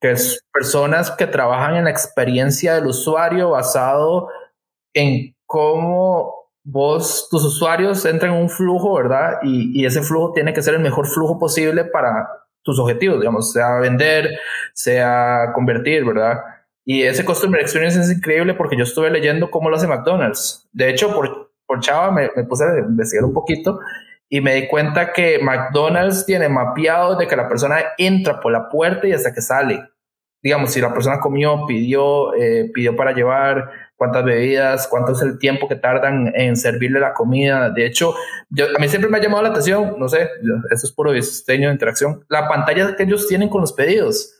Que es personas que trabajan en la experiencia del usuario basado en cómo vos, tus usuarios entran en un flujo, ¿verdad? Y, y ese flujo tiene que ser el mejor flujo posible para tus objetivos, digamos, sea vender, sea convertir, ¿verdad? Y ese Customer Experience es increíble porque yo estuve leyendo cómo lo hace McDonald's. De hecho, por, por Chava me, me puse a investigar un poquito y me di cuenta que McDonald's tiene mapeado de que la persona entra por la puerta y hasta que sale. Digamos, si la persona comió, pidió, eh, pidió para llevar, cuántas bebidas, cuánto es el tiempo que tardan en servirle la comida. De hecho, yo, a mí siempre me ha llamado la atención, no sé, eso es puro diseño de interacción, la pantalla que ellos tienen con los pedidos.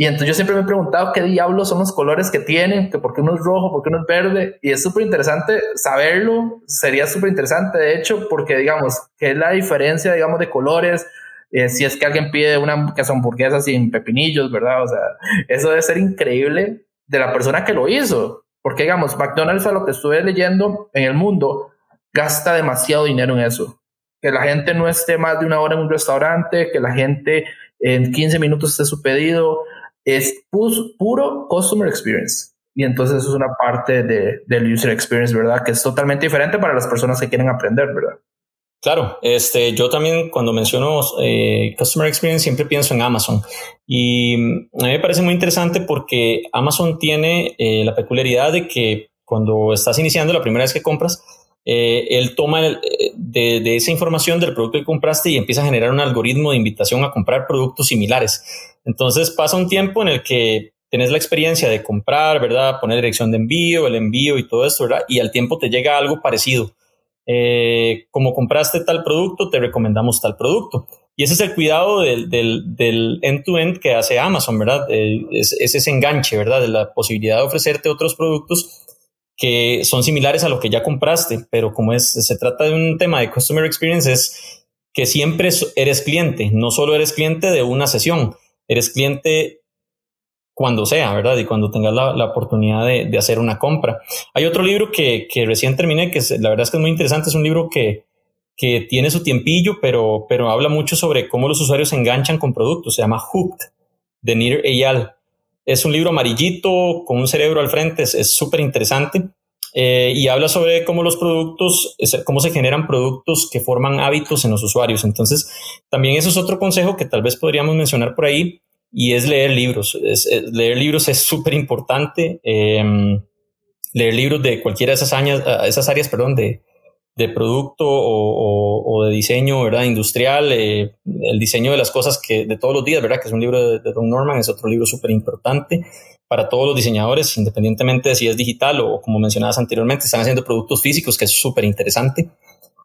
Y entonces yo siempre me he preguntado qué diablos son los colores que tienen, que por qué uno es rojo, por qué uno es verde. Y es súper interesante saberlo, sería súper interesante de hecho, porque digamos, qué es la diferencia, digamos, de colores. Eh, si es que alguien pide una hamburguesa sin pepinillos, ¿verdad? O sea, eso debe ser increíble de la persona que lo hizo. Porque digamos, McDonald's a lo que estuve leyendo en el mundo, gasta demasiado dinero en eso. Que la gente no esté más de una hora en un restaurante, que la gente en 15 minutos esté su pedido, es puro customer experience. Y entonces es una parte de, del user experience, ¿verdad? Que es totalmente diferente para las personas que quieren aprender, ¿verdad? Claro, este, yo también cuando menciono eh, Customer Experience siempre pienso en Amazon y a mí me parece muy interesante porque Amazon tiene eh, la peculiaridad de que cuando estás iniciando la primera vez que compras, eh, él toma de, de, esa información del producto que compraste y empieza a generar un algoritmo de invitación a comprar productos similares. Entonces pasa un tiempo en el que tenés la experiencia de comprar, ¿verdad? Poner dirección de envío, el envío y todo esto, ¿verdad? Y al tiempo te llega algo parecido. Eh, como compraste tal producto, te recomendamos tal producto. Y ese es el cuidado del, end-to-end que hace Amazon, ¿verdad? Eh, es, ese enganche, ¿verdad? De la posibilidad de ofrecerte otros productos que son similares a lo que ya compraste, pero como es, se trata de un tema de customer experience, es que siempre eres cliente, no solo eres cliente de una sesión, eres cliente cuando sea, ¿verdad? Y cuando tengas la, oportunidad de, hacer una compra. Hay otro libro que, que recién terminé, que la verdad es que es muy interesante, es un libro que, que tiene su tiempillo, pero, pero habla mucho sobre cómo los usuarios se enganchan con productos, se llama Hooked, de Nir Eyal. Es un libro amarillito, con un cerebro al frente, es súper interesante. Eh, y habla sobre cómo los productos, cómo se generan productos que forman hábitos en los usuarios. Entonces, también eso es otro consejo que tal vez podríamos mencionar por ahí y es leer libros. leer libros es súper importante. Em, leer libros de cualquiera de esas, años, esas áreas, perdón, de, de producto o, de diseño, ¿verdad? Industrial, eh, el diseño de las cosas que de todos los días, ¿verdad? Que es un libro de, de Don Norman, es otro libro súper importante para todos los diseñadores, independientemente de si es digital o como mencionabas anteriormente, están haciendo productos físicos, que es súper interesante.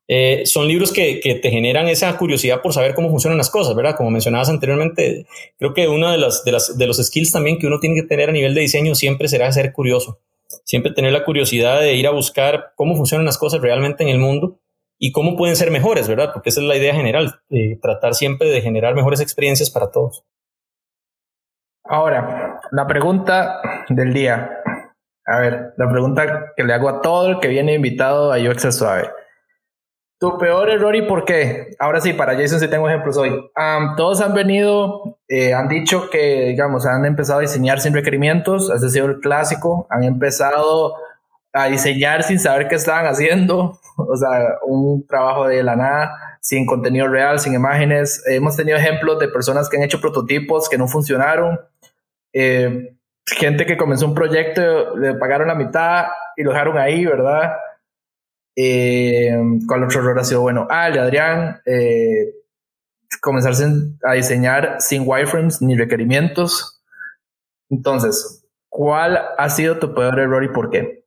Eh, son libros que, que, te generan esa curiosidad por saber cómo funcionan las cosas, ¿verdad? Como mencionabas anteriormente, creo que uno de, las, de, las, de los skills también que uno tiene que tener a nivel de diseño siempre será ser curioso, siempre tener la curiosidad de ir a buscar cómo funcionan las cosas realmente en el mundo y cómo pueden ser mejores, ¿verdad? Porque esa es la idea general, tratar siempre de generar mejores experiencias para todos. Ahora, la pregunta del día. A ver, la pregunta que le hago a todo el que viene invitado a UX Suave. Tu peor error y por qué. Ahora sí, para Jason sí tengo ejemplos hoy. todos han venido, eh, han dicho que, digamos, han empezado a diseñar sin requerimientos. Ese ha sido el clásico. Han empezado a diseñar sin saber qué estaban haciendo. O sea, un trabajo de la nada, sin contenido real, sin imágenes. Hemos tenido ejemplos de personas que han hecho prototipos que no funcionaron eh, gente que comenzó un proyecto, le pagaron la mitad y lo dejaron ahí, ¿verdad? Eh, ¿Cuál otro error ha sido bueno? Ah, el de Adrián, eh, comenzar a diseñar sin wireframes ni requerimientos. Entonces, ¿cuál ha sido tu peor error y por qué?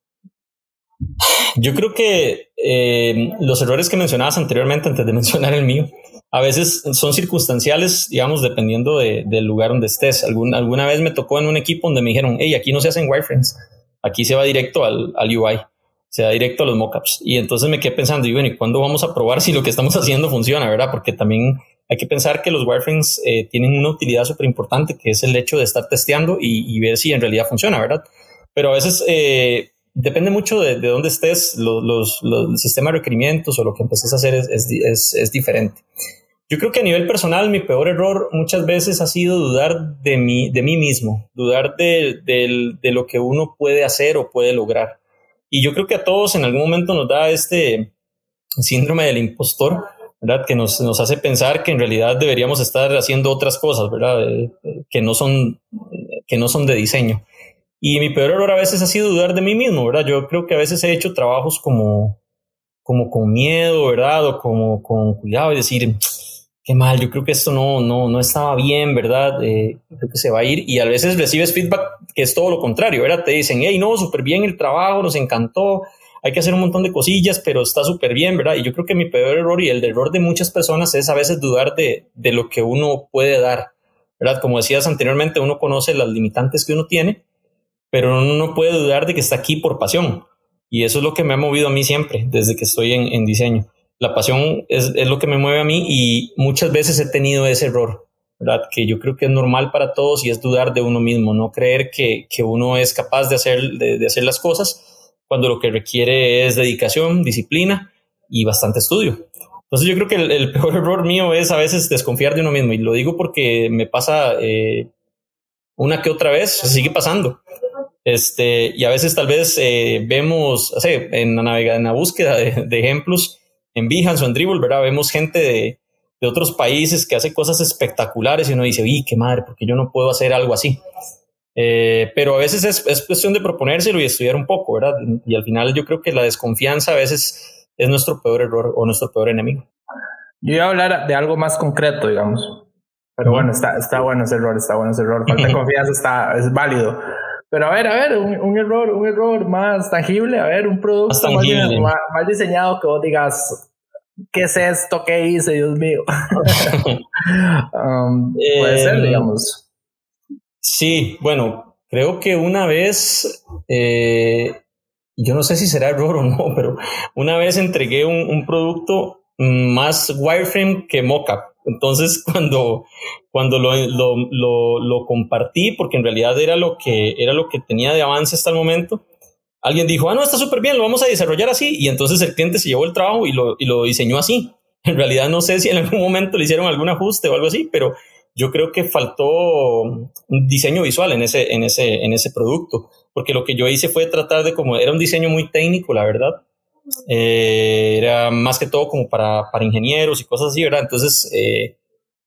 Yo creo que eh, los errores que mencionabas anteriormente, antes de mencionar el mío, a veces son circunstanciales, digamos, dependiendo del lugar donde estés. alguna vez me tocó en un equipo donde me dijeron, hey, aquí no se hacen wireframes, aquí se va directo al, al UI, se va directo a los mockups. Y entonces me quedé pensando, y bueno, ¿y cuándo vamos a probar si lo que estamos haciendo funciona, verdad? Porque también hay que pensar que los wireframes eh, tienen una utilidad súper importante, que es el hecho de estar testeando y, ver si en realidad funciona, ¿verdad? Pero a veces eh, depende mucho de, de dónde estés, los, los, los, el sistema de requerimientos o lo que empeces a hacer es, es, es, diferente. Yo creo que a nivel personal mi peor error muchas veces ha sido dudar de mí, de mí mismo, dudar de, de, de lo que uno puede hacer o puede lograr. Y yo creo que a todos en algún momento nos da este síndrome del impostor, ¿verdad? Que nos, nos hace pensar que en realidad deberíamos estar haciendo otras cosas, ¿verdad? Eh, que, no son, que no son de diseño. Y mi peor error a veces ha sido dudar de mí mismo, ¿verdad? Yo creo que a veces he hecho trabajos como, como con miedo, ¿verdad? O como con cuidado y decir, qué mal, yo creo que esto no, no, no estaba bien, ¿verdad? Eh, creo que se va a ir. Y a veces recibes feedback que es todo lo contrario, ¿verdad? Te dicen, hey, no, súper bien el trabajo, nos encantó, hay que hacer un montón de cosillas, pero está súper bien, ¿verdad? Y yo creo que mi peor error y el error de muchas personas es a veces dudar de, de lo que uno puede dar, ¿verdad? Como decías anteriormente, uno conoce las limitantes que uno tiene, pero uno no puede dudar de que está aquí por pasión. Y eso es lo que me ha movido a mí siempre, desde que estoy en, en diseño. La pasión es, es, lo que me mueve a mí y muchas veces he tenido ese error, ¿verdad? Que yo creo que es normal para todos y es dudar de uno mismo, no creer que, que uno es capaz de hacer, de, hacer las cosas cuando lo que requiere es dedicación, disciplina y bastante estudio. Entonces yo creo que el, peor error mío es a veces desconfiar de uno mismo y lo digo porque me pasa eh, una que otra vez, sigue pasando. Este, y a veces tal vez eh, vemos, en la navega, en la búsqueda de, ejemplos en Behance o en Dribble, ¿verdad? Vemos gente de, de, otros países que hace cosas espectaculares y uno dice, uy, qué madre, porque yo no puedo hacer algo así. Eh, pero a veces es, es, cuestión de proponérselo y estudiar un poco, ¿verdad? Y al final yo creo que la desconfianza a veces es nuestro peor error o nuestro peor enemigo. Yo iba a hablar de algo más concreto, digamos. Pero bueno, está, está bueno ese error, está bueno ese error. Falta de confianza está, es válido. Pero a ver, a ver, un, un, error, un error más tangible, a ver, un producto más, más, diseñado que vos digas, ¿qué es esto? ¿Qué hice? Dios mío. um, puede eh, ser, digamos. Sí, bueno, creo que una vez, eh, yo no sé si será error o no, pero una vez entregué un, un producto más wireframe que mockup. Entonces, cuando, cuando lo, lo, compartí, porque en realidad era lo, que, era lo que tenía de avance hasta el momento, alguien dijo, ah, no, está súper bien, lo vamos a desarrollar así. Y entonces el cliente se llevó el trabajo y lo, y lo diseñó así. En realidad no sé si en algún momento le hicieron algún ajuste o algo así, pero yo creo que faltó un diseño visual en ese, en ese, en ese producto, porque lo que yo hice fue tratar de como, era un diseño muy técnico, la verdad. Eh, era más que todo como para, para ingenieros y cosas así, ¿verdad? Entonces, eh,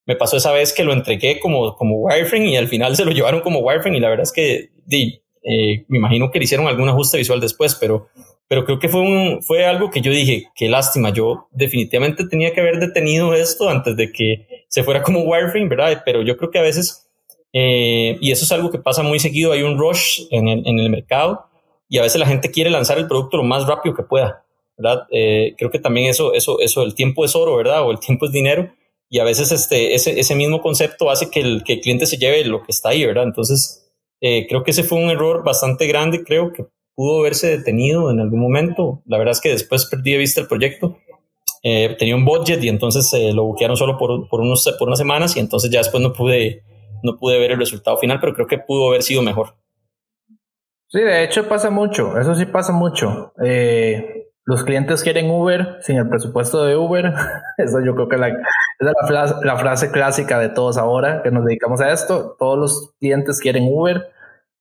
me pasó esa vez que lo entregué como, como wireframe y al final se lo llevaron como wireframe y la verdad es que di, eh, me imagino que le hicieron algún ajuste visual después, pero, pero creo que fue, un, fue algo que yo dije, qué lástima, yo definitivamente tenía que haber detenido esto antes de que se fuera como wireframe, ¿verdad? Pero yo creo que a veces, eh, y eso es algo que pasa muy seguido, hay un rush en el, en el mercado y a veces la gente quiere lanzar el producto lo más rápido que pueda, ¿verdad? Eh, creo que también eso, eso, eso, el tiempo es oro, ¿verdad? O el tiempo es dinero y a veces este, ese, ese mismo concepto hace que el, que el cliente se lleve lo que está ahí, ¿verdad? Entonces, eh, creo que ese fue un error bastante grande, creo que pudo haberse detenido en algún momento. La verdad es que después perdí de vista el proyecto eh, tenía un budget y entonces eh, lo buquearon solo por, por, unos, por unas semanas y entonces ya después no pude, no pude ver el resultado final, pero creo que pudo haber sido mejor. Sí, de hecho pasa mucho, eso sí pasa mucho. Eh, los clientes quieren Uber sin el presupuesto de Uber. Eso yo creo que esa es la frase, clásica de todos ahora que nos dedicamos a esto. Todos los clientes quieren Uber.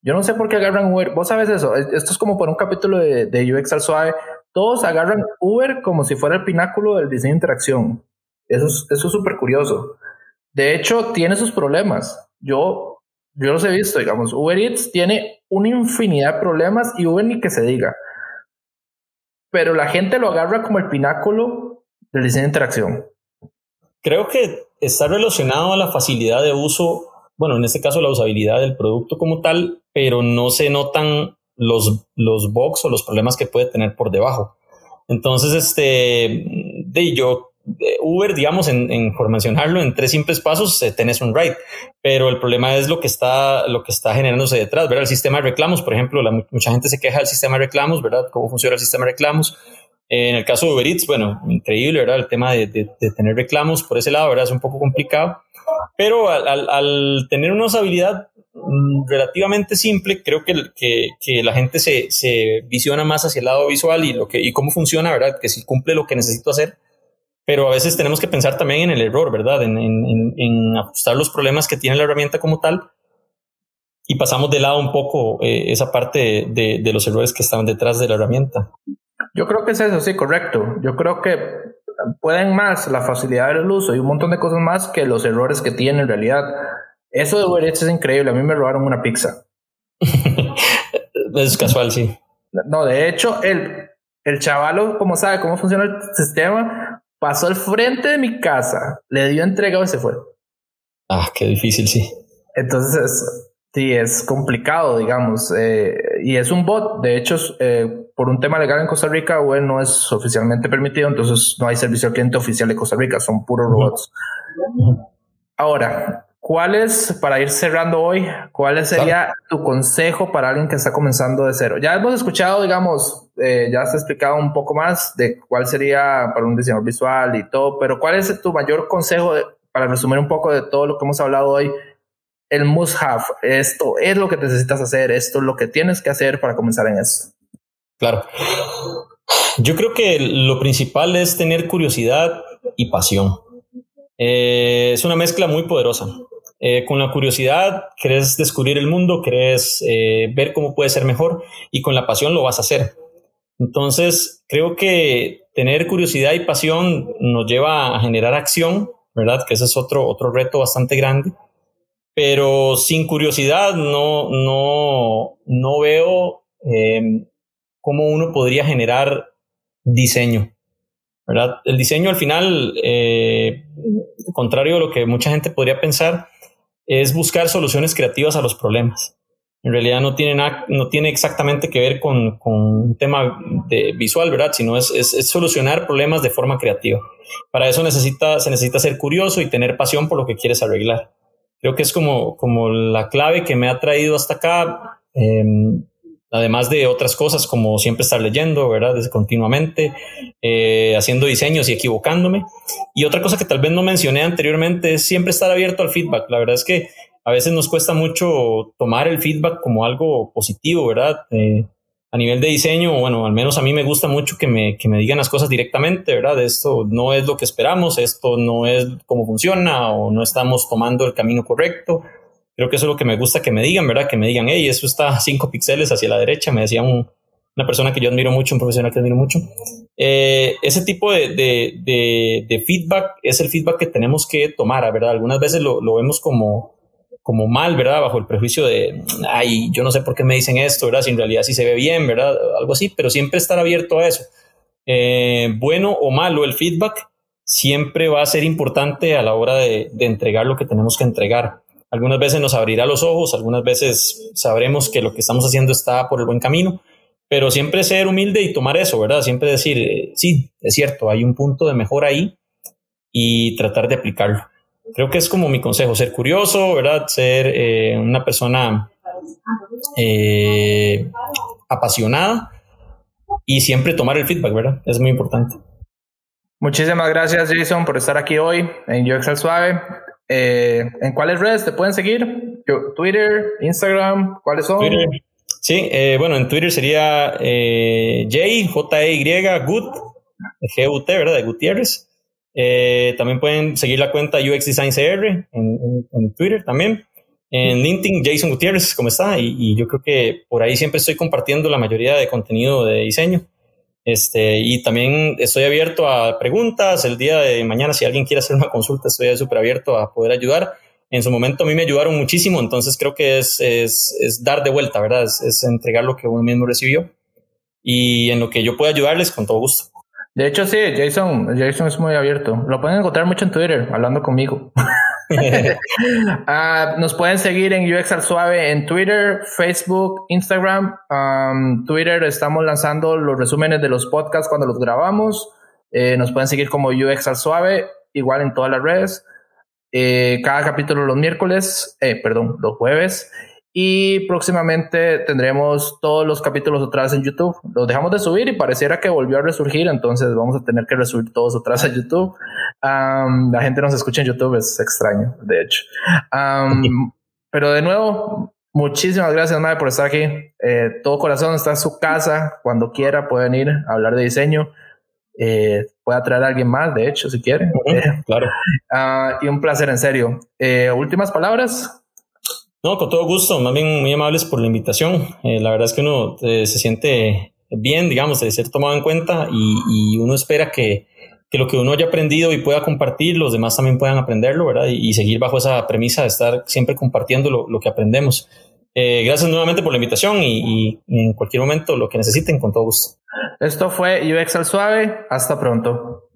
Yo no sé por qué agarran Uber. Vos sabes eso. Esto es como por un capítulo de, de UX al suave todos agarran Uber como si fuera el pináculo del diseño de interacción. Eso es súper curioso. De hecho, tiene sus problemas. Yo, yo los he visto, digamos. Uber Eats tiene una infinidad de problemas y Uber ni que se diga. Pero la gente lo agarra como el pináculo del diseño de interacción. Creo que está relacionado a la facilidad de uso, bueno, en este caso la usabilidad del producto como tal, pero no se notan los, los bugs o los problemas que puede tener por debajo. Entonces, este, de yo, Uber, digamos, en, en, por mencionarlo, en tres simples pasos eh, tenés un ride, pero el problema es lo que está, lo que está generándose detrás, ¿verdad? El sistema de reclamos, por ejemplo, la, mucha gente se queja del sistema de reclamos, ¿verdad? ¿Cómo funciona el sistema de reclamos? en el caso de Uber Eats, bueno, increíble, ¿verdad? El tema de, de, de, tener reclamos por ese lado, ¿verdad? Es un poco complicado, pero al, al, al tener una usabilidad Mm, relativamente simple, creo que, que, que la gente se, se, visiona más hacia el lado visual y, lo que, y cómo funciona, ¿verdad? Que si cumple lo que necesito hacer, pero a veces tenemos que pensar también en el error, ¿verdad? En, en, en ajustar los problemas que tiene la herramienta como tal y pasamos de lado un poco eh, esa parte de, de, los errores que están detrás de la herramienta. Yo creo que es eso, sí, correcto. Yo creo que pueden más la facilidad del uso y un montón de cosas más que los errores que tiene en realidad. Eso de Uber Eats es increíble. A mí me robaron una pizza. es casual, sí. No, de hecho, el, El chavalo, como sabe cómo funciona el sistema, pasó al frente de mi casa, le dio entregado y se fue. Ah, qué difícil, sí. Entonces, sí, es complicado, digamos. Eh, y es un bot. De hecho, eh, por un tema legal en Costa Rica, web no es oficialmente permitido, entonces no hay servicio al cliente oficial de Costa Rica, son puros robots. Ahora, ¿cuál es, para ir cerrando hoy, cuál sería tu consejo para alguien que está comenzando de cero? Ya hemos escuchado, digamos, eh, ya has explicado un poco más de cuál sería para un diseñador visual y todo, pero ¿cuál es tu mayor consejo para resumir un poco de todo lo que hemos hablado hoy? El must have, esto es lo que necesitas hacer, esto es lo que tienes que hacer para comenzar en esto. Claro. Yo creo que lo principal es tener curiosidad y pasión. Eh, es una mezcla muy poderosa. Eh, con la curiosidad querés descubrir el mundo, querés eh, ver cómo puede ser mejor y con la pasión lo vas a hacer. Entonces, creo que tener curiosidad y pasión nos lleva a generar acción, ¿verdad? Que ese es otro, otro reto bastante grande. Pero sin curiosidad no, no, no veo cómo uno podría generar diseño. ¿verdad? El diseño al final, eh, contrario a lo que mucha gente podría pensar, es buscar soluciones creativas a los problemas. En realidad no tiene, no tiene exactamente que ver con, un tema de visual, ¿verdad? Sino es, es, solucionar problemas de forma creativa. Para eso necesita, se necesita ser curioso y tener pasión por lo que quieres arreglar. Creo que es como, como la clave que me ha traído hasta acá. Em, además de otras cosas como siempre estar leyendo, ¿verdad? Desde continuamente, eh, haciendo diseños y equivocándome. Y otra cosa que tal vez no mencioné anteriormente es siempre estar abierto al feedback. La verdad es que a veces nos cuesta mucho tomar el feedback como algo positivo, ¿verdad? Eh, a nivel de diseño, bueno, al menos a mí me gusta mucho que me, que me digan las cosas directamente, ¿verdad? Esto no es lo que esperamos, esto no es cómo funciona o no estamos tomando el camino correcto Creo que eso es lo que me gusta que me digan, ¿verdad? Que me digan, hey, eso está a 5 píxeles hacia la derecha, me decía una persona que yo admiro mucho, un profesional que admiro mucho. Eh, ese tipo de, feedback es el feedback que tenemos que tomar, ¿verdad? Algunas veces lo, vemos como, como mal, ¿verdad? Bajo el prejuicio de, ay, yo no sé por qué me dicen esto, ¿verdad? Si en realidad sí se ve bien, ¿verdad? Algo así, pero siempre estar abierto a eso. Eh, bueno o malo el feedback siempre va a ser importante a la hora de entregar lo que tenemos que entregar. Algunas veces nos abrirá los ojos, algunas veces sabremos que lo que estamos haciendo está por el buen camino, pero siempre ser humilde y tomar eso, ¿verdad? Siempre decir, eh, sí, es cierto, hay un punto de mejora ahí y tratar de aplicarlo. Creo que es como mi consejo, ser curioso, ¿verdad? Ser eh, una persona eh, apasionada y siempre tomar el feedback, ¿verdad? Es muy importante. Muchísimas gracias, Jason, por estar aquí hoy en Yo Excel Suave. Eh, ¿En cuáles redes te pueden seguir? Twitter, Instagram, ¿cuáles son? Sí, eh, bueno, en Twitter sería eh, J, J-Y, Good, G-U-T, ¿verdad? De Gutiérrez. Eh, también pueden seguir la cuenta UX Design CR en, Twitter también. En LinkedIn, Jason Gutiérrez, ¿cómo está? y, yo creo que por ahí siempre estoy compartiendo la mayoría de contenido de diseño. Este, y también estoy abierto a preguntas. El día de mañana, si alguien quiere hacer una consulta, estoy súper abierto a poder ayudar. En su momento a mí me ayudaron muchísimo, entonces creo que es, es, es dar de vuelta, ¿verdad? Es, entregar lo que uno mismo recibió. Y en lo que yo pueda ayudarles, con todo gusto. De hecho, sí, Jason, Jason es muy abierto. Lo pueden encontrar mucho en Twitter, hablando conmigo. Ah, nos pueden seguir en UX al Suave en Twitter, Facebook, Instagram. Twitter estamos lanzando los resúmenes de los podcasts cuando los grabamos. Eh, nos pueden seguir como UX al Suave, igual en todas las redes. Eh, cada capítulo los miércoles, eh, perdón, los jueves. Y próximamente tendremos todos los capítulos otra vez en YouTube. Los dejamos de subir y pareciera que volvió a resurgir, entonces vamos a tener que resubir todos otra vez a YouTube. la gente nos escucha en YouTube, es extraño, de hecho. pero de nuevo, muchísimas gracias, Mae, por estar aquí. Eh, todo corazón está en su casa. Cuando quiera pueden ir a hablar de diseño. Eh, puede traer a alguien más, de hecho, si quieren. claro. Ah, y un placer, en serio. Eh, últimas palabras. No, con todo gusto, más bien muy amables por la invitación. Eh, la verdad es que uno eh, se siente bien, digamos, de ser tomado en cuenta y, uno espera que, que, lo que uno haya aprendido y pueda compartir, los demás también puedan aprenderlo, ¿verdad? Y, seguir bajo esa premisa de estar siempre compartiendo lo, que aprendemos. Eh, gracias nuevamente por la invitación y, y en cualquier momento lo que necesiten, con todo gusto. Esto fue UX al Suave. Hasta pronto.